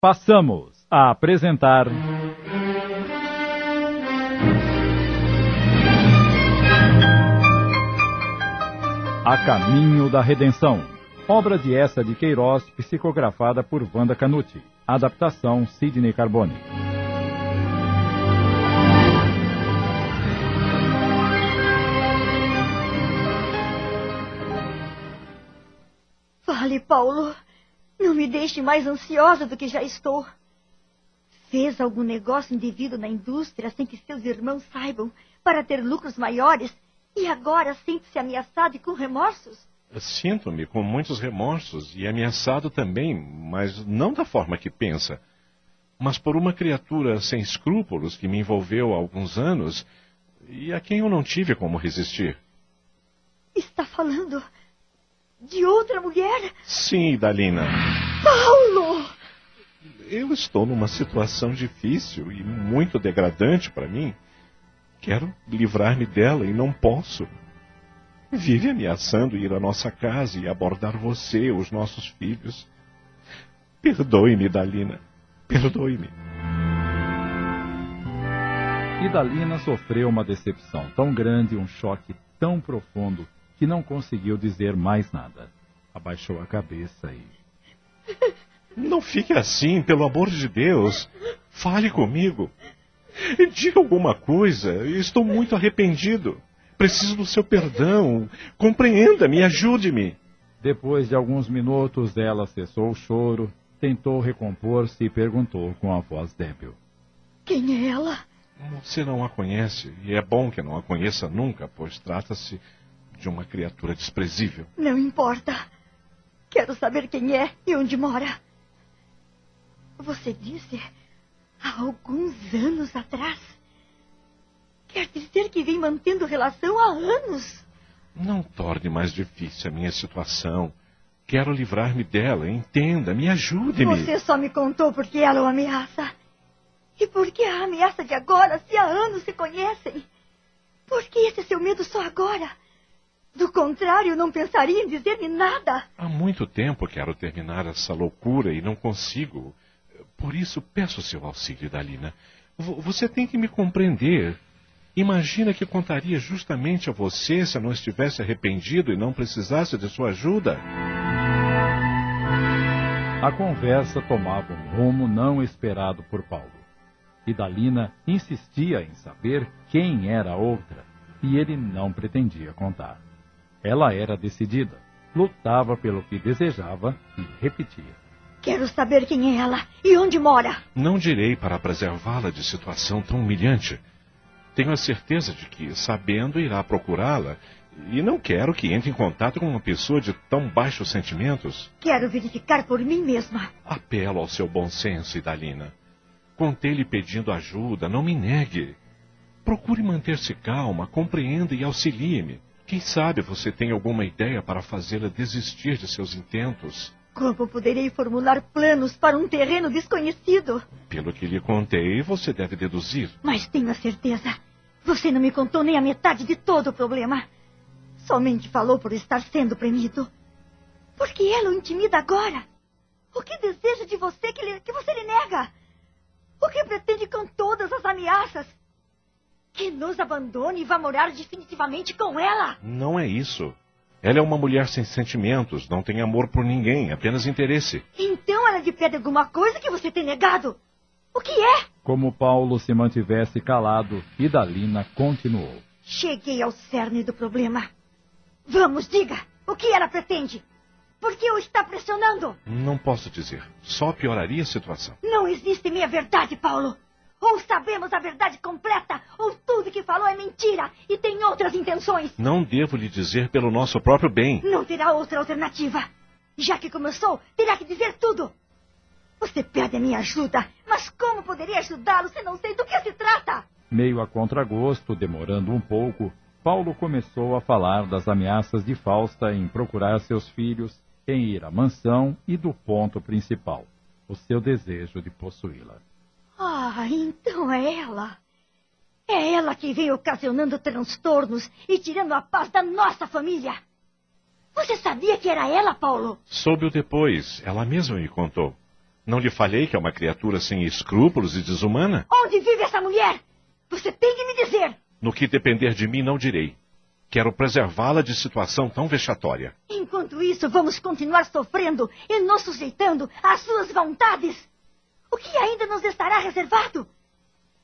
Passamos a apresentar. A Caminho da Redenção. Obra de essa de Queiroz, psicografada por Wanda Canuti. Adaptação Sidney Carbone. Fale, Paulo. Não me deixe mais ansiosa do que já estou. Fez algum negócio indevido na indústria sem que seus irmãos saibam para ter lucros maiores e agora sente-se ameaçado e com remorsos? Sinto-me com muitos remorsos e ameaçado também, mas não da forma que pensa. Mas por uma criatura sem escrúpulos que me envolveu há alguns anos e a quem eu não tive como resistir. Está falando de outra mulher? Sim, Dalina. Paulo! Eu estou numa situação difícil e muito degradante para mim. Quero livrar-me dela e não posso. Vive ameaçando ir à nossa casa e abordar você, os nossos filhos. Perdoe-me, Dalina. Perdoe-me. E Dalina sofreu uma decepção tão grande, um choque tão profundo, que não conseguiu dizer mais nada. Abaixou a cabeça e. Não fique assim, pelo amor de Deus. Fale comigo. Diga alguma coisa. Estou muito arrependido. Preciso do seu perdão. Compreenda-me, ajude-me. Depois de alguns minutos, ela cessou o choro, tentou recompor-se e perguntou com a voz débil: Quem é ela? Você não a conhece, e é bom que não a conheça nunca, pois trata-se de uma criatura desprezível. Não importa. Quero saber quem é e onde mora. Você disse há alguns anos atrás. Quer dizer que vem mantendo relação há anos. Não torne mais difícil a minha situação. Quero livrar-me dela. Entenda, me ajude-me. Você só me contou porque ela o ameaça. E por que a ameaça de agora, se há anos se conhecem? Por que esse seu medo só agora? Do contrário, não pensaria em dizer-me nada. Há muito tempo quero terminar essa loucura e não consigo. Por isso peço seu auxílio, Dalina. V você tem que me compreender. Imagina que contaria justamente a você se eu não estivesse arrependido e não precisasse de sua ajuda. A conversa tomava um rumo não esperado por Paulo. E Dalina insistia em saber quem era a outra, e ele não pretendia contar. Ela era decidida, lutava pelo que desejava e repetia. Quero saber quem é ela e onde mora. Não direi para preservá-la de situação tão humilhante. Tenho a certeza de que, sabendo, irá procurá-la. E não quero que entre em contato com uma pessoa de tão baixos sentimentos. Quero verificar por mim mesma. Apelo ao seu bom senso, Idalina. Contei-lhe pedindo ajuda, não me negue. Procure manter-se calma, compreenda e auxilie-me. Quem sabe você tem alguma ideia para fazê-la desistir de seus intentos? Como poderei formular planos para um terreno desconhecido? Pelo que lhe contei, você deve deduzir. Mas tenho a certeza. Você não me contou nem a metade de todo o problema. Somente falou por estar sendo premido. Por que ela o intimida agora? O que deseja de você que, lhe, que você lhe nega? O que pretende com todas as ameaças? Que nos abandone e vá morar definitivamente com ela? Não é isso. Ela é uma mulher sem sentimentos, não tem amor por ninguém, apenas interesse. Então ela lhe pede alguma coisa que você tem negado. O que é? Como Paulo se mantivesse calado, Idalina continuou. Cheguei ao cerne do problema. Vamos, diga. O que ela pretende? Por que o está pressionando? Não posso dizer. Só pioraria a situação. Não existe meia verdade, Paulo. Ou sabemos a verdade completa, ou tudo que falou é mentira e tem outras intenções. Não devo lhe dizer pelo nosso próprio bem. Não terá outra alternativa. Já que começou, terá que dizer tudo. Você pede a minha ajuda, mas como poderia ajudá-lo se não sei do que se trata? Meio a contragosto, demorando um pouco, Paulo começou a falar das ameaças de Fausta em procurar seus filhos, em ir à mansão e do ponto principal, o seu desejo de possuí-la. Ah, então é ela. É ela que vem ocasionando transtornos e tirando a paz da nossa família. Você sabia que era ela, Paulo? Soube-o depois. Ela mesma me contou. Não lhe falei que é uma criatura sem escrúpulos e desumana? Onde vive essa mulher? Você tem que me dizer. No que depender de mim, não direi. Quero preservá-la de situação tão vexatória. Enquanto isso, vamos continuar sofrendo e nos sujeitando às suas vontades. O que ainda nos estará reservado?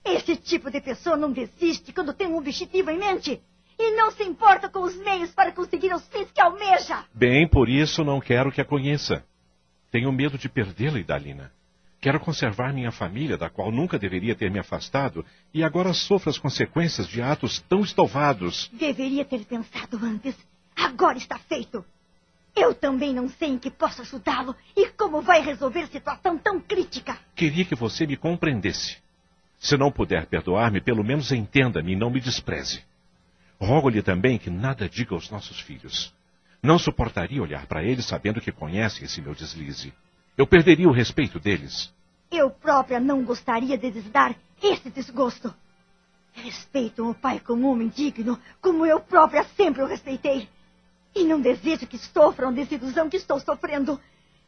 Esse tipo de pessoa não desiste quando tem um objetivo em mente e não se importa com os meios para conseguir os fins que almeja. Bem, por isso não quero que a conheça. Tenho medo de perdê-la, Idalina. Quero conservar minha família, da qual nunca deveria ter me afastado, e agora sofro as consequências de atos tão estouvados. Deveria ter pensado antes. Agora está feito. Eu também não sei em que posso ajudá-lo e como vai resolver situação tão crítica. Queria que você me compreendesse. Se não puder perdoar-me, pelo menos entenda-me e não me despreze. Rogo-lhe também que nada diga aos nossos filhos. Não suportaria olhar para eles sabendo que conhecem esse meu deslize. Eu perderia o respeito deles. Eu própria não gostaria de lhes dar esse desgosto. Respeito o pai como homem digno, como eu própria sempre o respeitei. E não desejo que sofram a desilusão que estou sofrendo,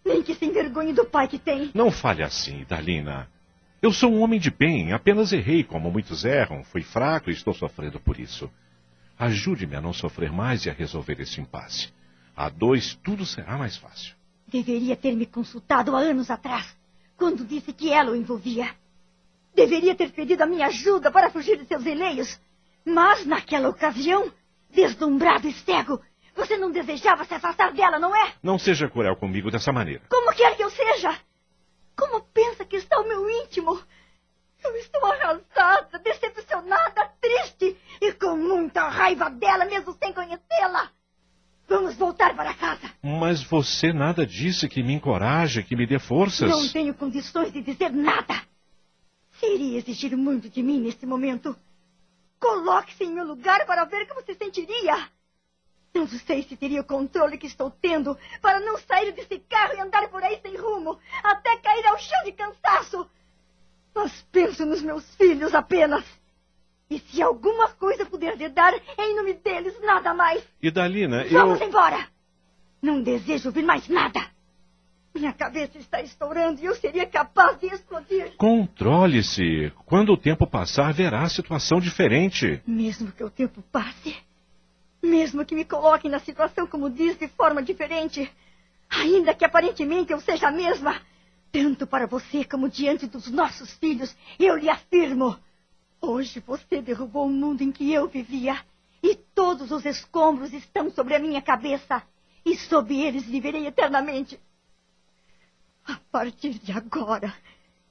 nem que se envergonhe do pai que tem. Não fale assim, Dalina. Eu sou um homem de bem, apenas errei como muitos erram, fui fraco e estou sofrendo por isso. Ajude-me a não sofrer mais e a resolver esse impasse. A dois, tudo será mais fácil. Deveria ter me consultado há anos atrás, quando disse que ela o envolvia. Deveria ter pedido a minha ajuda para fugir de seus releios. Mas, naquela ocasião, deslumbrado e cego, você não desejava se afastar dela, não é? Não seja cruel comigo dessa maneira. Como quer que eu seja? Como pensa que está o meu íntimo? Eu estou arrasada, decepcionada, triste e com muita raiva dela, mesmo sem conhecê-la. Vamos voltar para casa. Mas você nada disse que me encoraje, que me dê forças. Não tenho condições de dizer nada. Seria exigir muito de mim neste momento. Coloque-se em meu lugar para ver como se sentiria. Não sei se teria o controle que estou tendo para não sair desse carro e andar por aí sem rumo, até cair ao chão de cansaço. Mas penso nos meus filhos apenas. E se alguma coisa puder lhe dar, em nome deles, nada mais. E Dalina, eu... Vamos embora! Não desejo ouvir mais nada. Minha cabeça está estourando e eu seria capaz de explodir. Controle-se. Quando o tempo passar, verá situação diferente. Mesmo que o tempo passe, mesmo que me coloquem na situação como diz de forma diferente, ainda que aparentemente eu seja a mesma, tanto para você como diante dos nossos filhos, eu lhe afirmo, Hoje você derrubou o mundo em que eu vivia. E todos os escombros estão sobre a minha cabeça. E sob eles viverei eternamente. A partir de agora,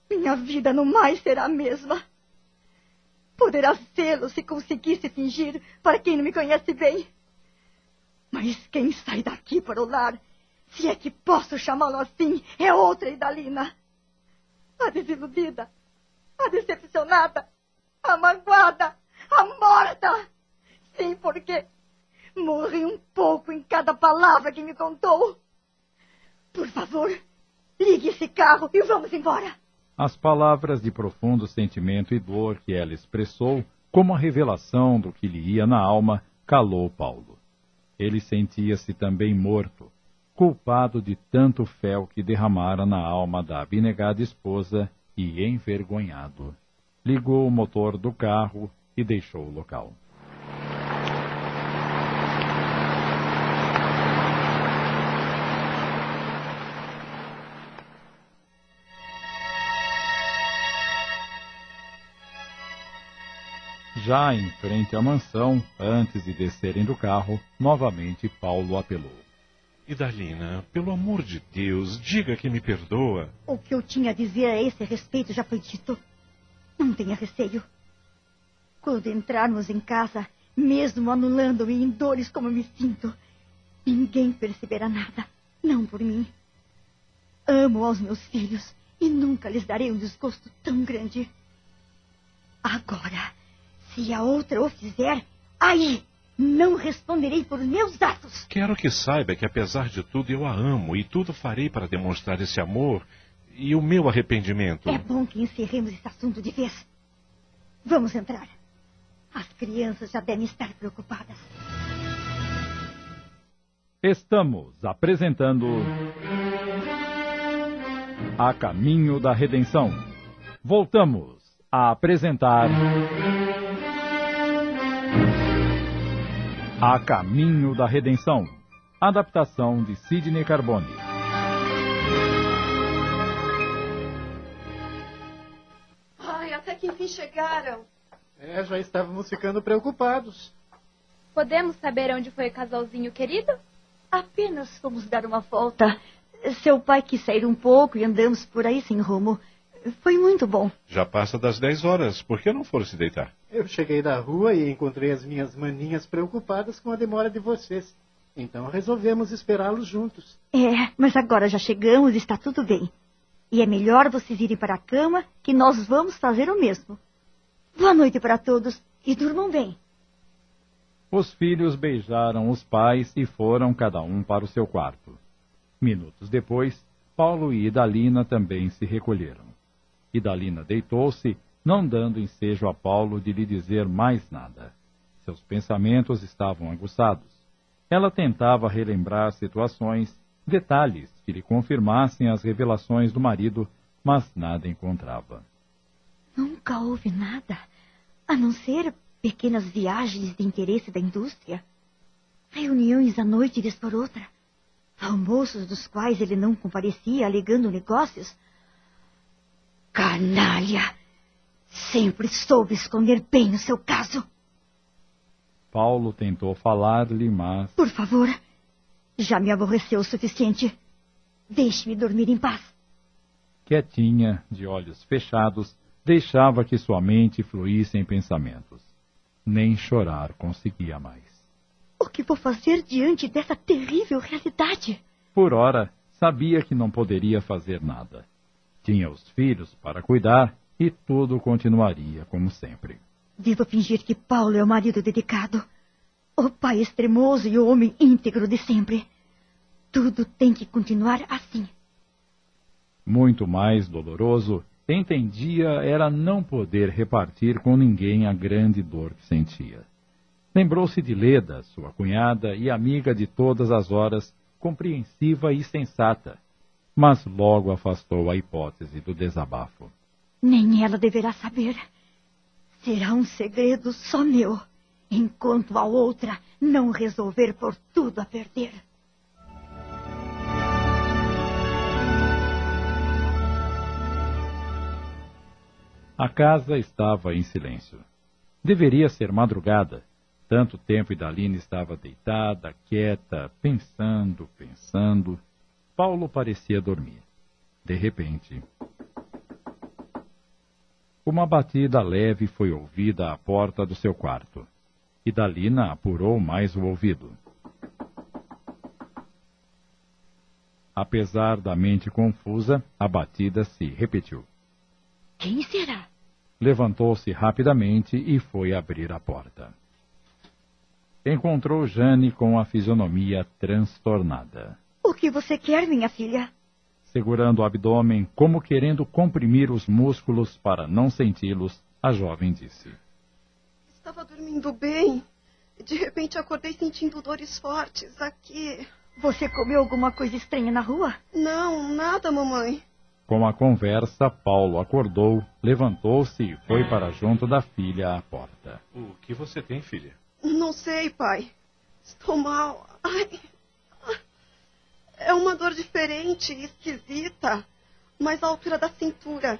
minha vida não mais será a mesma. Poderá sê-lo se conseguisse fingir para quem não me conhece bem. Mas quem sai daqui para o lar, se é que posso chamá-lo assim, é outra Idalina. A desiludida, a decepcionada, a magoada, a morta. Sim, porque morri um pouco em cada palavra que me contou. Por favor, ligue esse carro e vamos embora. As palavras de profundo sentimento e dor que ela expressou, como a revelação do que lhe ia na alma, calou Paulo. Ele sentia-se também morto, culpado de tanto fel que derramara na alma da abnegada esposa e envergonhado ligou o motor do carro e deixou o local. Já em frente à mansão, antes de descerem do carro, novamente Paulo apelou. Idalina, pelo amor de Deus, diga que me perdoa. O que eu tinha a dizer a esse respeito já foi dito. Não tenha receio. Quando entrarmos em casa, mesmo anulando-me em dores como me sinto, ninguém perceberá nada. Não por mim. Amo aos meus filhos e nunca lhes darei um desgosto tão grande. Agora, se a outra o fizer, aí não responderei por meus atos. Quero que saiba que, apesar de tudo, eu a amo e tudo farei para demonstrar esse amor e o meu arrependimento? É bom que encerremos esse assunto de vez. Vamos entrar. As crianças já devem estar preocupadas. Estamos apresentando. A Caminho da Redenção. Voltamos a apresentar. A Caminho da Redenção. Adaptação de Sidney Carbone. Ai, até que enfim chegaram. É, já estávamos ficando preocupados. Podemos saber onde foi o casalzinho querido? Apenas fomos dar uma volta. Seu pai quis sair um pouco e andamos por aí sem rumo. Foi muito bom. Já passa das 10 horas. Por que não foram se deitar? Eu cheguei da rua e encontrei as minhas maninhas preocupadas com a demora de vocês. Então resolvemos esperá-los juntos. É, mas agora já chegamos e está tudo bem. E é melhor vocês irem para a cama que nós vamos fazer o mesmo. Boa noite para todos e durmam bem. Os filhos beijaram os pais e foram cada um para o seu quarto. Minutos depois, Paulo e Idalina também se recolheram. Idalina deitou-se, não dando ensejo a Paulo de lhe dizer mais nada. Seus pensamentos estavam aguçados. Ela tentava relembrar situações, detalhes que lhe confirmassem as revelações do marido, mas nada encontrava. Nunca houve nada, a não ser pequenas viagens de interesse da indústria. Reuniões à noite vez por outra. Almoços dos quais ele não comparecia, alegando negócios. Canalha! Sempre soube esconder bem o seu caso. Paulo tentou falar-lhe, mas. Por favor, já me aborreceu o suficiente. Deixe-me dormir em paz. Quietinha, de olhos fechados, deixava que sua mente fluísse em pensamentos. Nem chorar conseguia mais. O que vou fazer diante dessa terrível realidade? Por ora, sabia que não poderia fazer nada. Tinha os filhos para cuidar e tudo continuaria como sempre. Devo fingir que Paulo é o marido dedicado, o pai extremoso e o homem íntegro de sempre. Tudo tem que continuar assim. Muito mais doloroso, entendia era não poder repartir com ninguém a grande dor que sentia. Lembrou-se de Leda, sua cunhada e amiga de todas as horas, compreensiva e sensata, mas logo afastou a hipótese do desabafo. Nem ela deverá saber. Será um segredo só meu, enquanto a outra não resolver por tudo a perder. A casa estava em silêncio. Deveria ser madrugada. Tanto tempo Idalina estava deitada, quieta, pensando, pensando. Paulo parecia dormir. De repente. Uma batida leve foi ouvida à porta do seu quarto. Idalina apurou mais o ouvido. Apesar da mente confusa, a batida se repetiu. Quem será? Levantou-se rapidamente e foi abrir a porta. Encontrou Jane com a fisionomia transtornada. O que você quer, minha filha? Segurando o abdômen, como querendo comprimir os músculos para não senti-los, a jovem disse: Estava dormindo bem. De repente acordei sentindo dores fortes aqui. Você comeu alguma coisa estranha na rua? Não, nada, mamãe. Com a conversa, Paulo acordou, levantou-se e foi para junto da filha à porta. O que você tem, filha? Não sei, pai. Estou mal. Ai. É uma dor diferente e esquisita, mais à altura da cintura.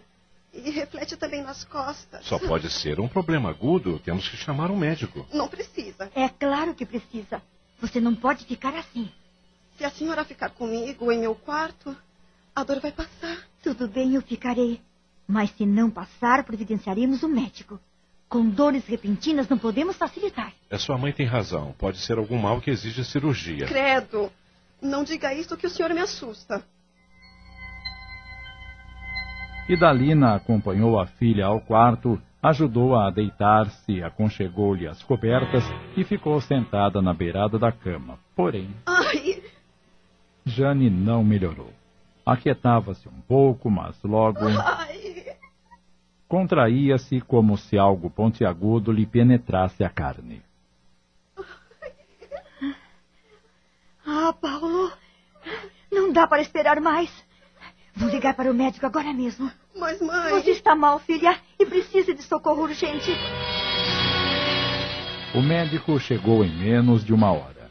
E reflete também nas costas. Só pode ser um problema agudo. Temos que chamar um médico. Não precisa. É claro que precisa. Você não pode ficar assim. Se a senhora ficar comigo em meu quarto, a dor vai passar. Tudo bem, eu ficarei. Mas se não passar, providenciaremos o médico. Com dores repentinas não podemos facilitar. A sua mãe tem razão. Pode ser algum mal que exija cirurgia. Credo. Não diga isso que o senhor me assusta. Idalina acompanhou a filha ao quarto, ajudou-a a deitar-se, aconchegou-lhe as cobertas e ficou sentada na beirada da cama. Porém, Ai, Jane não melhorou. Aquietava-se um pouco, mas logo ai. contraía-se como se algo pontiagudo lhe penetrasse a carne. Ah, Paulo, dá para esperar mais. Vou ligar para o médico agora mesmo. Mas, mãe. Você está mal, filha, e precisa de socorro urgente. O médico chegou em menos de uma hora.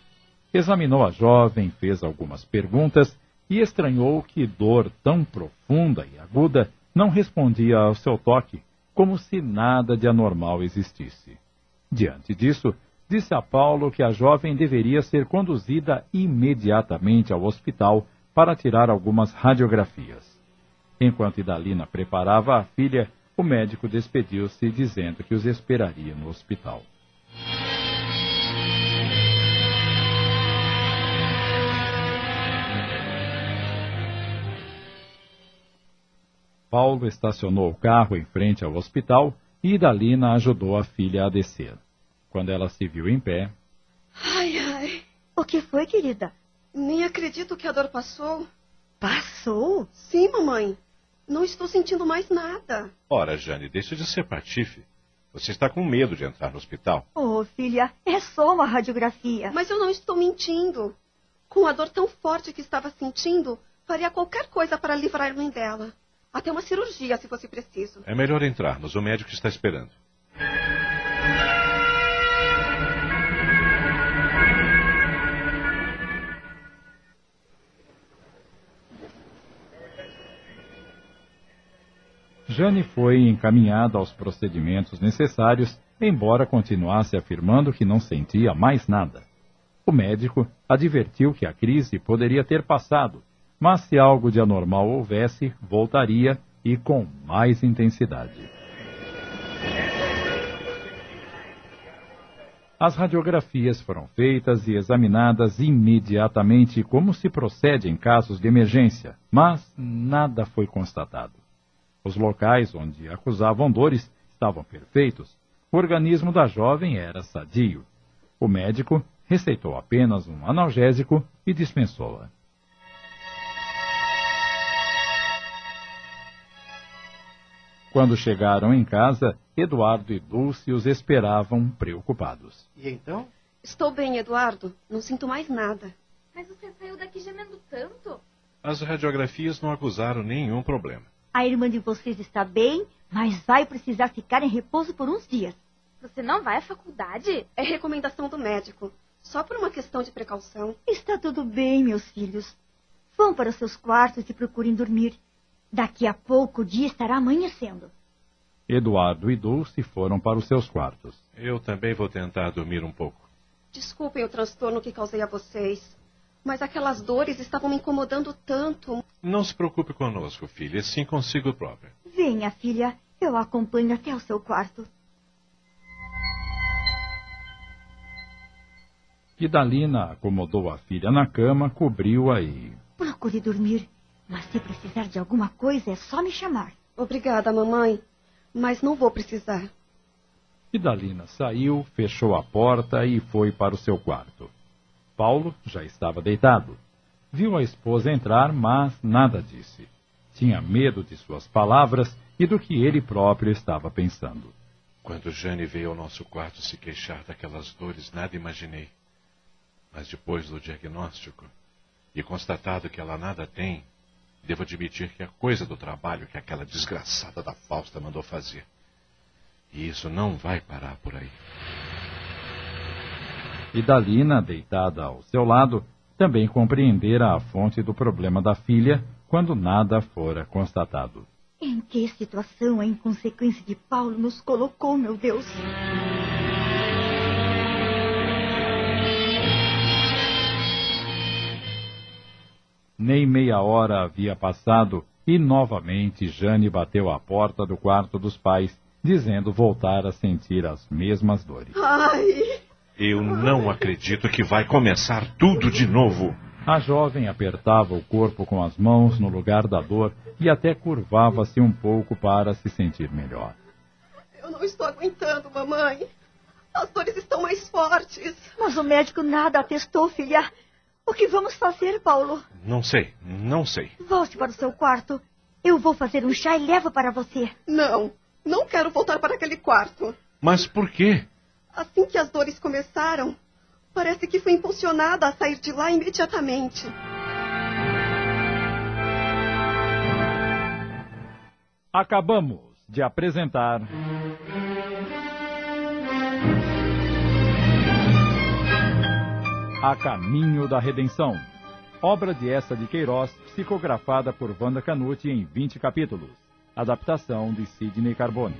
Examinou a jovem, fez algumas perguntas e estranhou que dor tão profunda e aguda não respondia ao seu toque, como se nada de anormal existisse. Diante disso, disse a Paulo que a jovem deveria ser conduzida imediatamente ao hospital para tirar algumas radiografias. Enquanto Idalina preparava a filha, o médico despediu-se dizendo que os esperaria no hospital. Paulo estacionou o carro em frente ao hospital e Idalina ajudou a filha a descer. Quando ela se viu em pé. Ai, ai. O que foi, querida? Nem acredito que a dor passou. Passou? Sim, mamãe. Não estou sentindo mais nada. Ora, Jane, deixa de ser patife. Você está com medo de entrar no hospital. Oh, filha, é só uma radiografia. Mas eu não estou mentindo. Com a dor tão forte que estava sentindo, faria qualquer coisa para livrar-me dela. Até uma cirurgia, se fosse preciso. É melhor entrarmos. O médico está esperando. Jane foi encaminhada aos procedimentos necessários, embora continuasse afirmando que não sentia mais nada. O médico advertiu que a crise poderia ter passado mas se algo de anormal houvesse, voltaria e com mais intensidade. As radiografias foram feitas e examinadas imediatamente, como se procede em casos de emergência, mas nada foi constatado. Os locais onde acusavam dores estavam perfeitos. O organismo da jovem era sadio. O médico receitou apenas um analgésico e dispensou-a. Quando chegaram em casa, Eduardo e Dulce os esperavam preocupados. E então? Estou bem, Eduardo. Não sinto mais nada. Mas você saiu daqui gemendo tanto. As radiografias não acusaram nenhum problema. A irmã de vocês está bem, mas vai precisar ficar em repouso por uns dias. Você não vai à faculdade? É recomendação do médico. Só por uma questão de precaução. Está tudo bem, meus filhos. Vão para os seus quartos e procurem dormir. Daqui a pouco o dia estará amanhecendo. Eduardo e Dulce foram para os seus quartos. Eu também vou tentar dormir um pouco. Desculpem o transtorno que causei a vocês, mas aquelas dores estavam me incomodando tanto. Não se preocupe conosco, filha, sim consigo própria. Venha, filha, eu a acompanho até o seu quarto. Idalina acomodou a filha na cama, cobriu-a e. Procure dormir. Mas se precisar de alguma coisa, é só me chamar. Obrigada, mamãe. Mas não vou precisar. Idalina saiu, fechou a porta e foi para o seu quarto. Paulo já estava deitado. Viu a esposa entrar, mas nada disse. Tinha medo de suas palavras e do que ele próprio estava pensando. Quando Jane veio ao nosso quarto se queixar daquelas dores, nada imaginei. Mas depois do diagnóstico e constatado que ela nada tem, Devo admitir que é coisa do trabalho que aquela desgraçada da Fausta mandou fazer. E isso não vai parar por aí. E Dalina, deitada ao seu lado, também compreendera a fonte do problema da filha quando nada fora constatado. Em que situação a inconsequência de Paulo nos colocou, meu Deus? Nem meia hora havia passado e novamente Jane bateu à porta do quarto dos pais, dizendo voltar a sentir as mesmas dores. Ai! Eu não acredito que vai começar tudo de novo. A jovem apertava o corpo com as mãos no lugar da dor e até curvava-se um pouco para se sentir melhor. Eu não estou aguentando, mamãe. As dores estão mais fortes. Mas o médico nada atestou, filha. O que vamos fazer, Paulo? Não sei, não sei. Volte para o seu quarto. Eu vou fazer um chá e levo para você. Não, não quero voltar para aquele quarto. Mas por quê? Assim que as dores começaram, parece que fui impulsionada a sair de lá imediatamente. Acabamos de apresentar. A Caminho da Redenção. Obra de essa de Queiroz, psicografada por Wanda Canuti em 20 capítulos. Adaptação de Sidney Carbone.